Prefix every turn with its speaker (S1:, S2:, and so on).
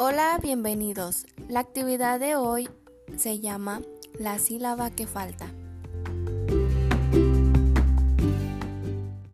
S1: Hola, bienvenidos. La actividad de hoy se llama La sílaba que falta.